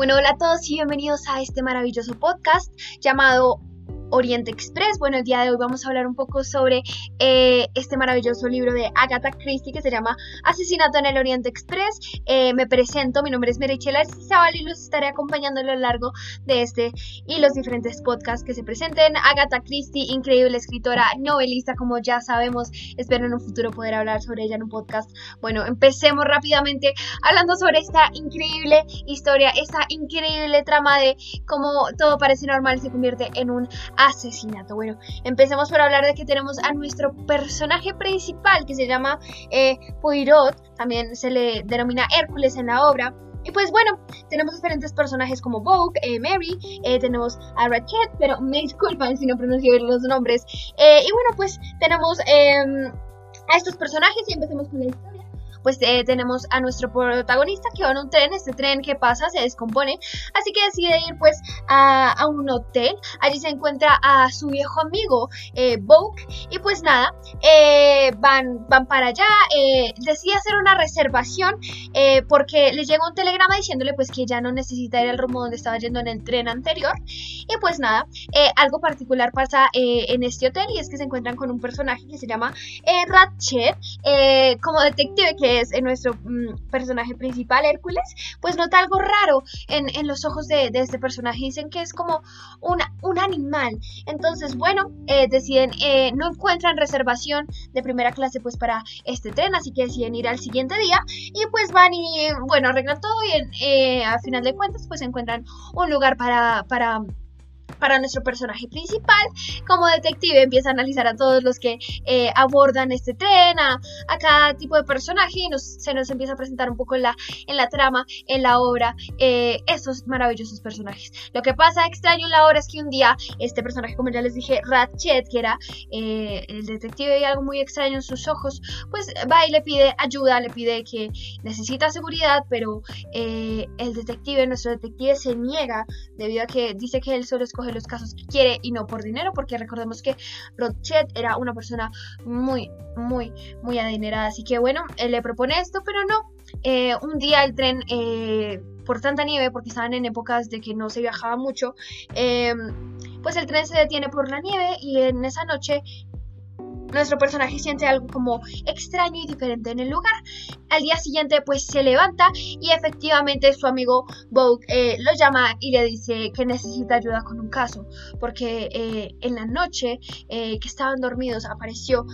Bueno, hola a todos y bienvenidos a este maravilloso podcast llamado Oriente Express. Bueno, el día de hoy vamos a hablar un poco sobre eh, este maravilloso libro de Agatha Christie que se llama Asesinato en el Oriente Express. Eh, me presento, mi nombre es Merichela Zabal y los estaré acompañando a lo largo de este y los diferentes podcasts que se presenten. Agatha Christie, increíble escritora, novelista, como ya sabemos. Espero en un futuro poder hablar sobre ella en un podcast. Bueno, empecemos rápidamente hablando sobre esta increíble historia, esta increíble trama de cómo todo parece normal se convierte en un asesinato. Bueno, empecemos por hablar de que tenemos a nuestro personaje principal que se llama eh, Poirot, también se le denomina Hércules en la obra. Y pues bueno, tenemos diferentes personajes como Vogue, eh, Mary, eh, tenemos a Ratchet, pero me disculpan si no pronuncio los nombres. y bueno, pues tenemos em, a estos personajes y empecemos con la historia pues eh, tenemos a nuestro protagonista que va en un tren, este tren que pasa se descompone, así que decide ir pues a, un hotel, allí se encuentra a su viejo amigo eh, y pues nada, eh, van, van para allá, eh, decide hacer una reservación porque le llega un telegrama diciéndole pues que ya no necesita ir al rumbo donde estaba yendo en el tren anterior y pues nada, algo particular pasa en este hotel y es que se encuentran con un personaje que se llama Ratchet como detective que es nuestro mm, personaje principal, Hércules, pues nota algo raro en, los ojos de, este personaje. Dicen que es como un animal. Entonces, bueno, eh, deciden, eh, no encuentran reservación de primera clase pues para este tren, así que deciden ir al siguiente día y pues van y, bueno, arreglan todo y eh, a final de cuentas pues encuentran un lugar para, para para nuestro personaje principal. Como detective empieza a analizar a todos los que eh, abordan este tren, a, cada tipo de personaje y se nos empieza a presentar un poco en la, en la trama, en la obra, eh, estos maravillosos personajes. Lo que pasa extraño en la obra es que un día este personaje, como ya les dije, Ratchet, que era eh, el detective y algo muy extraño en sus ojos, pues va y le pide ayuda, le pide que necesita seguridad, pero el detective, nuestro detective se niega debido a que dice que él solo escoge los casos que quiere y no por dinero, porque recordemos que Rochet era una persona muy, muy, muy adinerada. Así que bueno, él le propone esto, pero no. Eh, un día el tren, eh, por tanta nieve, porque estaban en épocas de que no se viajaba mucho, eh, pues el tren se detiene por la nieve y en esa noche nuestro personaje siente algo como extraño y diferente en el lugar. Al día siguiente pues se levanta y efectivamente su amigo Vogue eh, lo llama y le dice que necesita ayuda con un caso porque eh, en la noche eh, que estaban dormidos apareció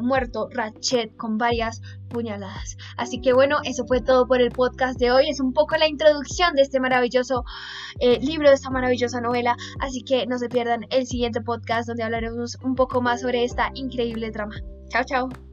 muerto Ratchet con varias puñaladas. Así que bueno, eso fue todo por el podcast de hoy. Es un poco la introducción de este maravilloso libro, de esta maravillosa novela. Así que no se pierdan el siguiente podcast donde hablaremos un poco más sobre esta increíble trama. Chao, chao.